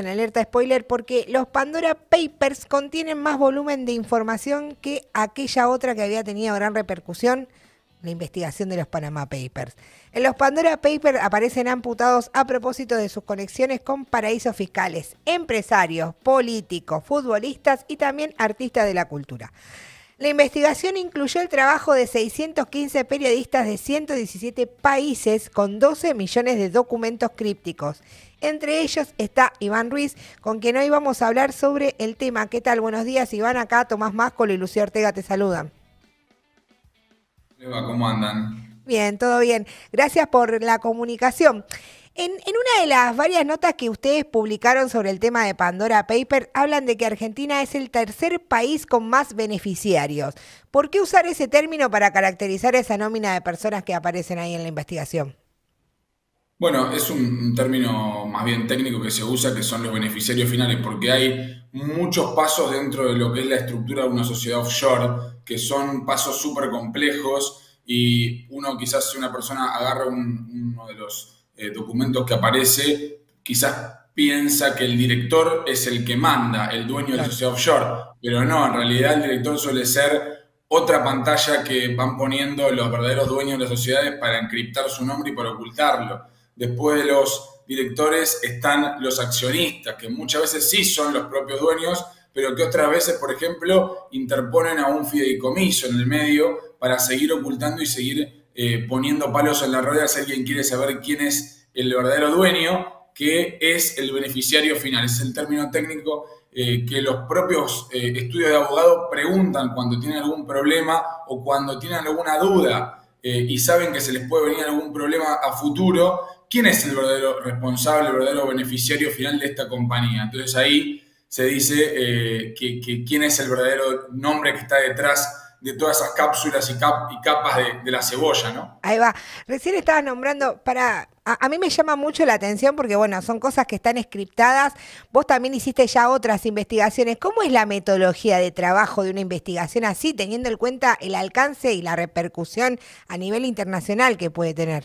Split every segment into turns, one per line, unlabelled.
en alerta spoiler porque los Pandora Papers contienen más volumen de información que aquella otra que había tenido gran repercusión, la investigación de los Panama Papers. En los Pandora Papers aparecen amputados a propósito de sus conexiones con paraísos fiscales, empresarios, políticos, futbolistas y también artistas de la cultura. La investigación incluyó el trabajo de 615 periodistas de 117 países con 12 millones de documentos crípticos. Entre ellos está Iván Ruiz, con quien hoy vamos a hablar sobre el tema. ¿Qué tal? Buenos días, Iván. Acá Tomás Máscolo y Lucía Ortega te saludan.
¿cómo andan?
Bien, todo bien. Gracias por la comunicación. En, una de las varias notas que ustedes publicaron sobre el tema de Pandora Paper, hablan de que Argentina es el tercer país con más beneficiarios. ¿Por qué usar ese término para caracterizar esa nómina de personas que aparecen ahí en la investigación?
Bueno, es un término más bien técnico que se usa, que son los beneficiarios finales, porque hay muchos pasos dentro de lo que es la estructura de una sociedad offshore, que son pasos súper complejos y uno quizás si una persona agarra uno de los eh, documentos que aparece, quizás piensa que el director es el que manda, el dueño de la sociedad offshore, pero no, en realidad el director suele ser otra pantalla que van poniendo los verdaderos dueños de las sociedades para encriptar su nombre y para ocultarlo. Después de los directores están los accionistas, que muchas veces sí son los propios dueños, pero que otras veces, por ejemplo, interponen a un fideicomiso en el medio para seguir ocultando y seguir eh, poniendo palos en la rueda si alguien quiere saber quién es el verdadero dueño, que es el beneficiario final. es el término técnico eh, que los propios eh, estudios de abogado preguntan cuando tienen algún problema o cuando tienen alguna duda y saben que se les puede venir algún problema a futuro, quién es el verdadero responsable, el verdadero beneficiario final de esta compañía. Entonces ahí se dice que quién es el verdadero nombre que está detrás de todas esas cápsulas y, y capas de, la cebolla, ¿no?
Ahí va. Recién estabas nombrando, para, a, mí me llama mucho la atención porque, bueno, son cosas que están escriptadas. Vos también hiciste ya otras investigaciones. ¿Cómo es la metodología de trabajo de una investigación así, teniendo en cuenta el alcance y la repercusión a nivel internacional que puede tener?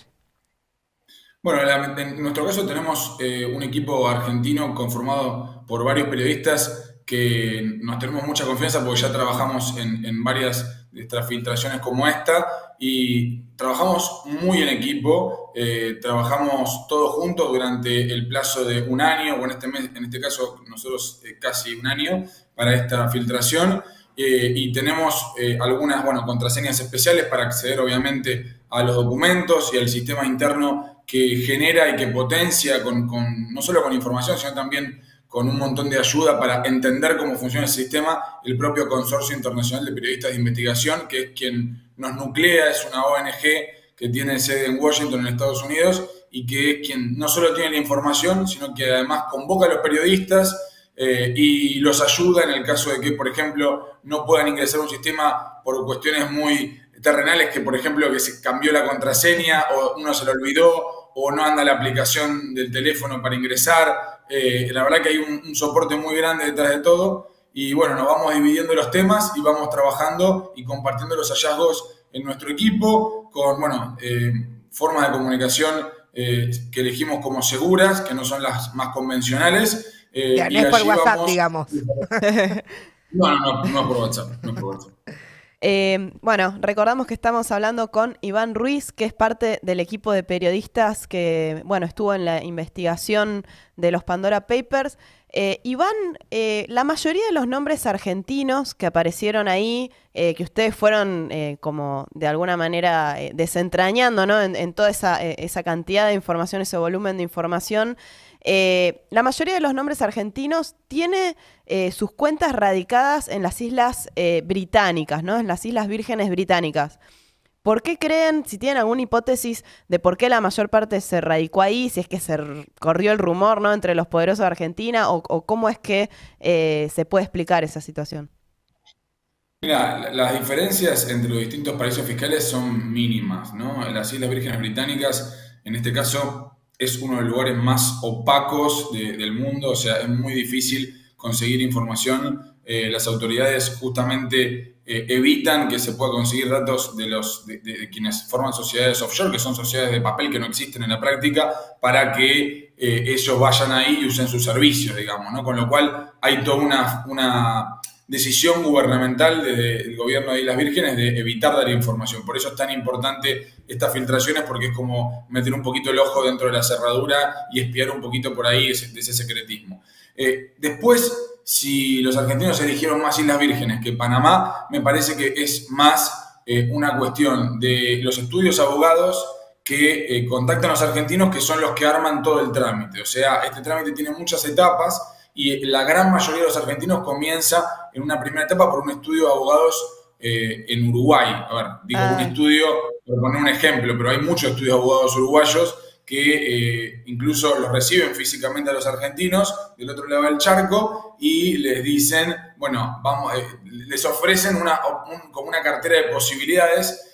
Bueno, en nuestro caso tenemos eh, un equipo argentino conformado por varios periodistas que nos tenemos mucha confianza porque ya trabajamos en, varias de estas filtraciones como esta y trabajamos muy en equipo, eh, trabajamos todos juntos durante el plazo de un año, o en este, mes, en este caso nosotros eh, casi un año para esta filtración eh, y tenemos algunas bueno, contraseñas especiales para acceder obviamente a los documentos y al sistema interno que genera y que potencia con, con no solo con información, sino también con un montón de ayuda para entender cómo funciona el sistema, el propio Consorcio Internacional de Periodistas de Investigación, que es quien nos nuclea, es una ONG que tiene sede en Washington, en Estados Unidos, y que es quien no solo tiene la información, sino que además convoca a los periodistas eh, y los ayuda en el caso de que, por ejemplo, no puedan ingresar a un sistema por cuestiones muy terrenales, que por ejemplo que se cambió la contraseña o uno se lo olvidó o no anda la aplicación del teléfono para ingresar eh, la verdad que hay un, soporte muy grande detrás de todo y bueno, nos vamos dividiendo los temas y vamos trabajando y compartiendo los hallazgos en nuestro equipo con, bueno, eh, formas de comunicación eh, que elegimos como seguras, que no son las más convencionales.
ya, no es por WhatsApp, digamos.
No, no, no, no por WhatsApp, no por WhatsApp.
Eh, bueno, recordamos que estamos hablando con Iván Ruiz, que es parte del equipo de periodistas que, bueno, estuvo en la investigación de los Pandora Papers. Eh, Iván, eh, la mayoría de los nombres argentinos que aparecieron ahí, que ustedes fueron como de alguna manera desentrañando ¿no? en, toda esa, esa, cantidad de información, ese volumen de información, eh, la mayoría de los nombres argentinos tiene eh, sus cuentas radicadas en las islas eh, británicas, ¿no? En las islas vírgenes británicas. ¿Por qué creen, si tienen alguna hipótesis de por qué la mayor parte se radicó ahí, si es que se corrió el rumor ¿no? entre los poderosos de Argentina o, cómo es que se puede explicar esa situación?
Mira, las diferencias entre los distintos paraísos fiscales son mínimas, ¿no? En las Islas Vírgenes Británicas, en este caso, es uno de los lugares más opacos del mundo, o sea, es muy difícil conseguir información las autoridades justamente evitan que se pueda conseguir datos de, los, de, quienes forman sociedades offshore, que son sociedades de papel que no existen en la práctica, para que ellos vayan ahí y usen sus servicios, digamos, ¿no? Con lo cual hay toda una, una decisión gubernamental del gobierno de Islas Vírgenes de evitar dar información. Por eso es tan importante estas filtraciones, porque es como meter un poquito el ojo dentro de la cerradura y espiar un poquito por ahí ese, de ese secretismo. Eh, después, si los argentinos eligieron más Islas Vírgenes que Panamá, me parece que es más eh, una cuestión de los estudios abogados que eh, contactan a los argentinos, que son los que arman todo el trámite. O sea, este trámite tiene muchas etapas y la gran mayoría de los argentinos comienza en una primera etapa por un estudio de abogados eh, en Uruguay. A ver, digo un ah. estudio, por poner un ejemplo, pero hay muchos estudios de abogados uruguayos que eh, incluso los reciben físicamente a los argentinos del otro lado del charco y les dicen, bueno, vamos, eh, les ofrecen una, como una cartera de posibilidades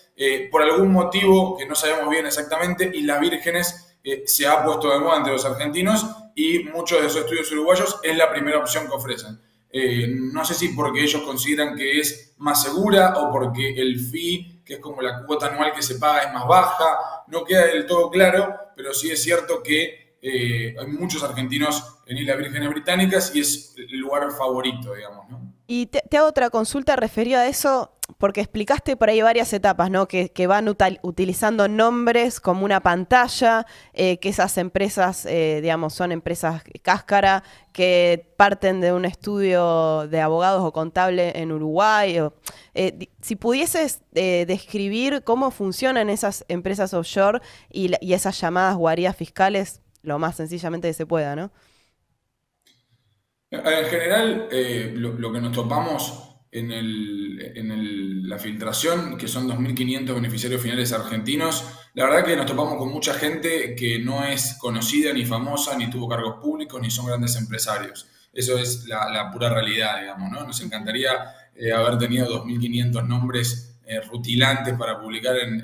por algún motivo que no sabemos bien exactamente y las vírgenes se ha puesto de moda entre los argentinos y muchos de esos estudios uruguayos es la primera opción que ofrecen. Eh, no sé si porque ellos consideran que es más segura o porque el fee, que es como la cuota anual que se paga, es más baja. No queda del todo claro, pero sí es cierto que eh, hay muchos argentinos en Islas Vírgenes Británicas y es el lugar favorito, digamos, ¿no?
Y te, hago otra consulta referida a eso, porque explicaste por ahí varias etapas, ¿no? Que, van utilizando nombres como una pantalla, eh, que esas empresas, eh, digamos, son empresas cáscara, que parten de un estudio de abogados o contable en Uruguay. Eh, si pudieses describir cómo funcionan esas empresas offshore y, y esas llamadas guarías fiscales, lo más sencillamente que se pueda, ¿no?
En general, lo, que nos topamos en, el, la filtración, que son 2.500 beneficiarios finales argentinos, la verdad que nos topamos con mucha gente que no es conocida ni famosa, ni tuvo cargos públicos, ni son grandes empresarios. Eso es la, pura realidad, digamos, ¿no? Nos encantaría eh, haber tenido 2.500 nombres eh, rutilantes para publicar en,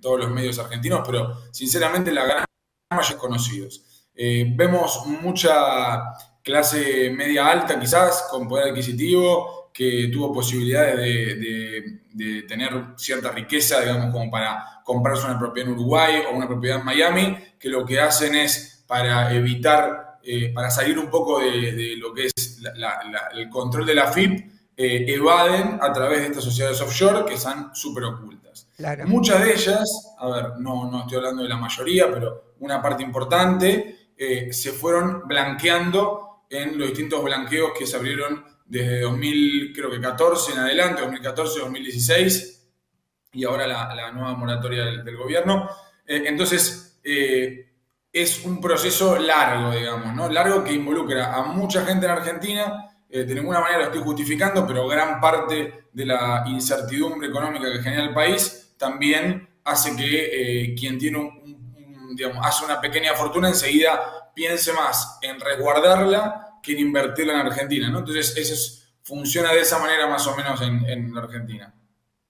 todos los medios argentinos, pero sinceramente la gran mayoría conocidos. vemos mucha clase media alta quizás, con poder adquisitivo, que tuvo posibilidades de, tener cierta riqueza, digamos, como para comprarse una propiedad en Uruguay o una propiedad en Miami, que lo que hacen es para evitar, eh, para salir un poco de, lo que es el control de la FIP, eh, evaden a través de estas sociedades offshore que están súper ocultas. Muchas de ellas, a ver, no, no estoy hablando de la mayoría, pero una parte importante, eh, se fueron blanqueando en los distintos blanqueos que se abrieron desde 2014 en adelante, 2014, 2016 y ahora la, nueva moratoria del, gobierno. Eh, entonces, eh, es un proceso largo, digamos, ¿no? Largo que involucra a mucha gente en Argentina. Eh, de ninguna manera lo estoy justificando, pero gran parte de la incertidumbre económica que genera el país también hace que quien tiene un, digamos, hace una pequeña fortuna enseguida piense más en resguardarla que invertirla en Argentina, ¿no? Entonces, eso funciona de esa manera más o menos en, Argentina.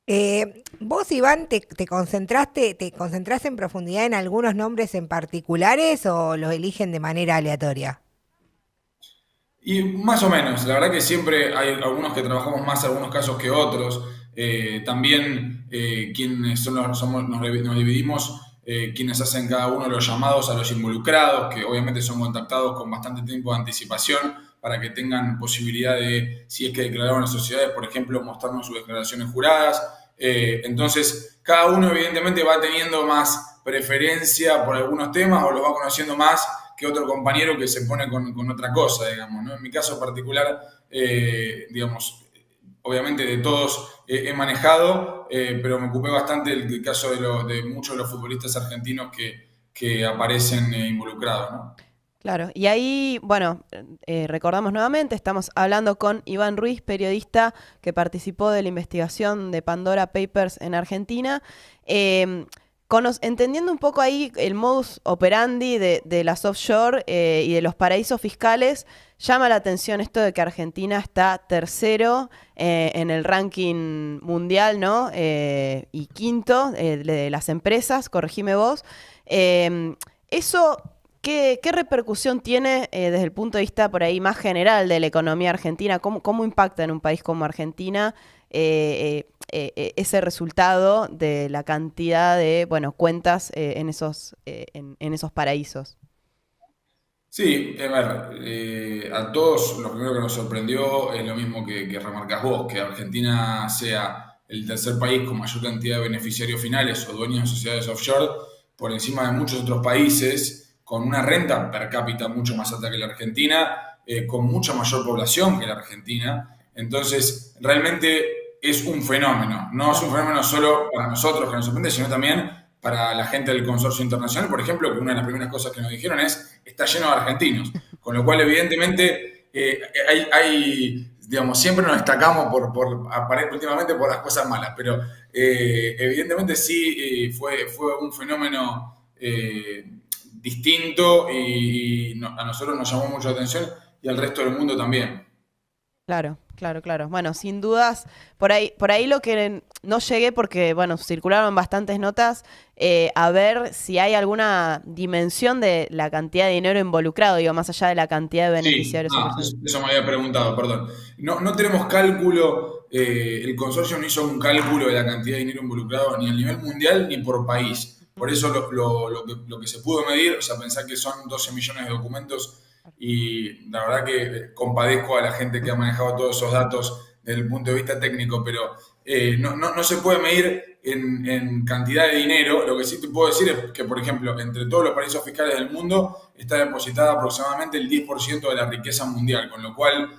Eh, vos, Iván, te, concentraste, ¿te concentraste en profundidad en algunos nombres en particulares o los eligen de manera aleatoria?
Y más o menos, la verdad que siempre hay algunos que trabajamos más algunos casos que otros. Eh, también eh, quienes son los, somos, nos, nos dividimos eh, quienes hacen cada uno de los llamados a los involucrados, que obviamente son contactados con bastante tiempo de anticipación para que tengan posibilidad de, si es que declararon las sociedades, por ejemplo, mostrarnos sus declaraciones juradas. Eh, entonces, cada uno evidentemente va teniendo más preferencia por algunos temas o lo va conociendo más que otro compañero que se pone con, otra cosa, digamos. En mi caso particular, eh, digamos, obviamente de todos he manejado, eh, pero me ocupé bastante del, caso de, muchos de los futbolistas argentinos que, aparecen eh, involucrados. ¿no?
Claro, y ahí, bueno, eh, recordamos nuevamente, estamos hablando con Iván Ruiz, periodista que participó de la investigación de Pandora Papers en Argentina. Entendiendo un poco ahí el modus operandi de, las offshore y de los paraísos fiscales, llama la atención esto de que Argentina está tercero eh, en el ranking mundial, ¿no? Eh, y quinto eh, de las empresas, corregime vos. Em, eso ¿qué, repercusión tiene eh, desde el punto de vista por ahí más general de la economía argentina? ¿Cómo, impacta en un país como Argentina eh, ese resultado de la cantidad de bueno, cuentas en, esos, en, esos paraísos?
Sí, a ver, a todos lo primero que nos sorprendió es lo mismo que, que remarcas vos, que Argentina sea el tercer país con mayor cantidad de beneficiarios finales o dueños de sociedades offshore por encima de muchos otros países, con una renta per cápita mucho más alta que la Argentina, eh, con mucha mayor población que la Argentina. Entonces, realmente es un fenómeno. No es un fenómeno solo para nosotros que nos sorprende, sino también para la gente del consorcio internacional, por ejemplo, que una de las primeras cosas que nos dijeron es, está lleno de argentinos. Con lo cual, evidentemente, eh, hay, hay digamos, siempre nos destacamos por, por últimamente por las cosas malas, pero eh, evidentemente sí eh, fue, fue un fenómeno distinto y, a nosotros nos llamó mucho la atención y al resto del mundo también.
Claro, claro, claro. Bueno, sin dudas, por ahí, por ahí lo que no llegué porque, bueno, circularon bastantes notas, eh, a ver si hay alguna dimensión de la cantidad de dinero involucrado, digo, más allá de la cantidad de beneficiarios.
Ah, eso me había preguntado, perdón. No, no tenemos cálculo, eh, el consorcio no hizo un cálculo de la cantidad de dinero involucrado ni a nivel mundial ni por país. Por eso lo, lo, que, lo que se pudo medir, o sea, pensar que son 12 millones de documentos y la verdad que compadezco a la gente que ha manejado todos esos datos desde el punto de vista técnico, pero eh, no, no, se puede medir en, en, cantidad de dinero. Lo que sí te puedo decir es que, por ejemplo, entre todos los paraísos fiscales del mundo está depositada aproximadamente el 10% de la riqueza mundial, con lo cual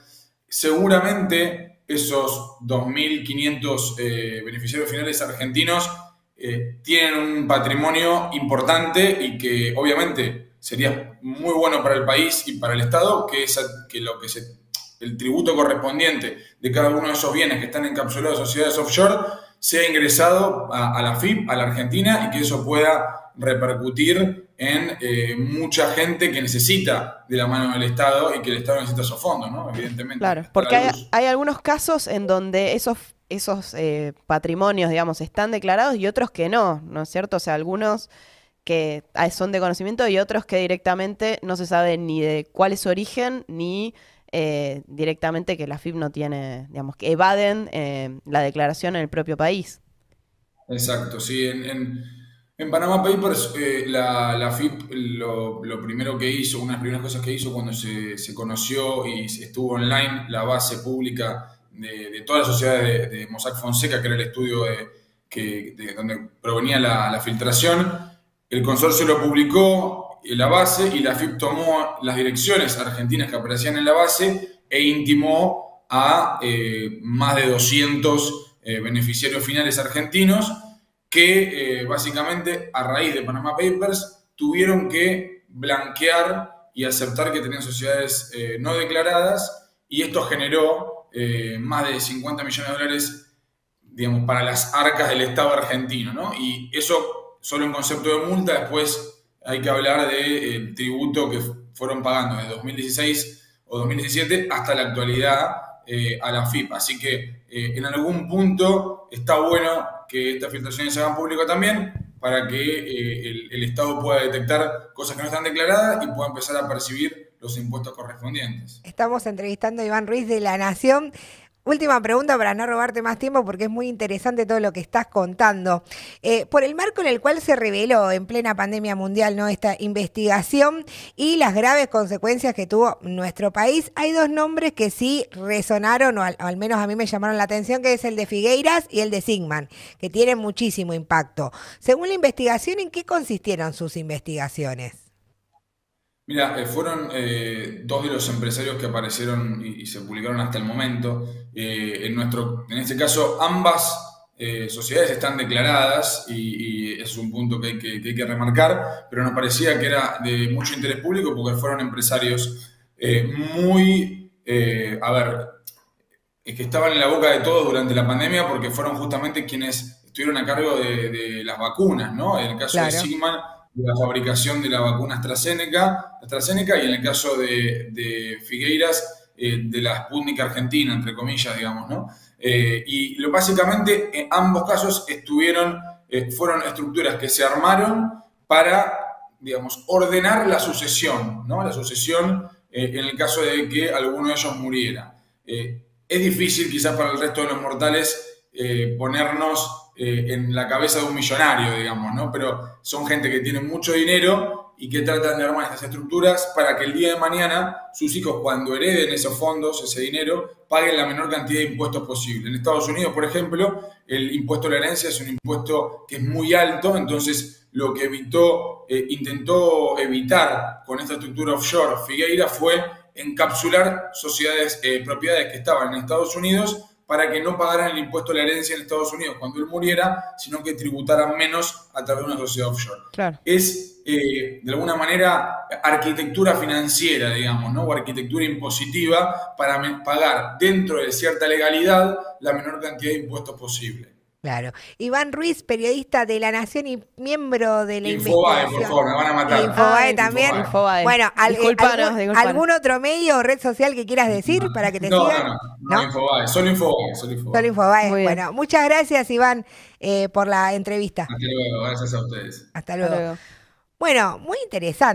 seguramente esos 2.500 eh, beneficiarios finales argentinos eh, tienen un patrimonio importante y que obviamente sería muy bueno para el país y para el Estado que, esa, que lo que se, el tributo correspondiente de cada uno de esos bienes que están encapsulados en sociedades offshore sea ingresado a, la FIP, a la Argentina, y que eso pueda repercutir en eh, mucha gente que necesita de la mano del Estado y que el Estado necesita esos fondos, ¿no? Evidentemente.
Claro, porque hay, algunos casos en donde esos, esos eh, patrimonios, digamos, están declarados y otros que no, ¿no es cierto? O sea, algunos que son de conocimiento y otros que directamente no se sabe ni de cuál es su origen ni eh, directamente que la FIP no tiene, digamos, que evaden eh, la declaración en el propio país.
Exacto, sí. En, Panama Papers eh, la, FIP lo, primero que hizo, una de las primeras cosas que hizo cuando se, se conoció y estuvo online la base pública de, de toda la sociedad de, de, Mossack Fonseca, que era el estudio de, que, de donde provenía la filtración, el consorcio lo publicó la base y la FIP tomó las direcciones argentinas que aparecían en la base e intimó a eh, más de 200 eh, beneficiarios finales argentinos que eh, básicamente a raíz de Panama Papers tuvieron que blanquear y aceptar que tenían sociedades no declaradas y esto generó más de 50 millones de dólares digamos, para las arcas del Estado argentino, ¿no? Y eso solo en concepto de multa, después hay que hablar del tributo que fueron pagando de 2016 o 2017 hasta la actualidad eh, a la FIP. Así que eh, en algún punto está bueno que estas filtraciones se hagan público también para que eh, el, el, Estado pueda detectar cosas que no están declaradas y pueda empezar a percibir los impuestos correspondientes.
Estamos entrevistando a Iván Ruiz de La Nación. Última pregunta para no robarte más tiempo porque es muy interesante todo lo que estás contando. Eh, por el marco en el cual se reveló en plena pandemia mundial ¿no? esta investigación y las graves consecuencias que tuvo nuestro país, hay dos nombres que sí resonaron, o al, menos a mí me llamaron la atención, que es el de Figueiras y el de Sigman, que tienen muchísimo impacto. Según la investigación, ¿en qué consistieron sus investigaciones?
Mira, eh, fueron eh, dos de los empresarios que aparecieron y, se publicaron hasta el momento. Eh, en, nuestro, en este caso, ambas sociedades están declaradas y, es un punto que hay que, hay que, remarcar, pero nos parecía que era de mucho interés público porque fueron empresarios muy, a ver, que estaban en la boca de todos durante la pandemia porque fueron justamente quienes estuvieron a cargo de, las vacunas, ¿no? En el caso de Sigman de la fabricación de la vacuna AstraZeneca, AstraZeneca y en el caso de, Figueiras, eh, de la Sputnik Argentina, entre comillas, digamos, ¿no? Eh, y lo, básicamente en ambos casos estuvieron, eh, fueron estructuras que se armaron para digamos, ordenar la sucesión, ¿no? La sucesión en el caso de que alguno de ellos muriera. Es difícil quizás para el resto de los mortales eh, en la cabeza de un millonario, digamos, ¿no? Pero son gente que tiene mucho dinero y que tratan de armar estas estructuras para que el día de mañana sus hijos, cuando hereden esos fondos, ese dinero, paguen la menor cantidad de impuestos posible. En Estados Unidos, por ejemplo, el impuesto a la herencia es un impuesto que es muy alto, entonces lo que evitó, eh, intentó evitar con esta estructura offshore Figueira fue encapsular sociedades, eh, propiedades que estaban en Estados Unidos para que no pagaran el impuesto a la herencia en Estados Unidos cuando él muriera, sino que tributaran menos a través de una sociedad offshore. Es, eh, de alguna manera, arquitectura financiera, digamos, ¿no? o arquitectura impositiva para pagar dentro de cierta legalidad la menor cantidad de impuestos posible.
Claro. Iván Ruiz, periodista de La Nación y miembro de la
Infobae, por favor, me van a matar.
Infobae también. Bueno, algún, otro medio o red social que quieras decir para que te
no,
sigan?
No, no, no, Infobae, solo Infobae. Solo Infobae.
Solo Infobae. Bueno, muchas gracias, Iván, eh, por la entrevista.
Hasta luego, gracias a ustedes.
Hasta luego. Hasta luego. Bueno, muy interesante.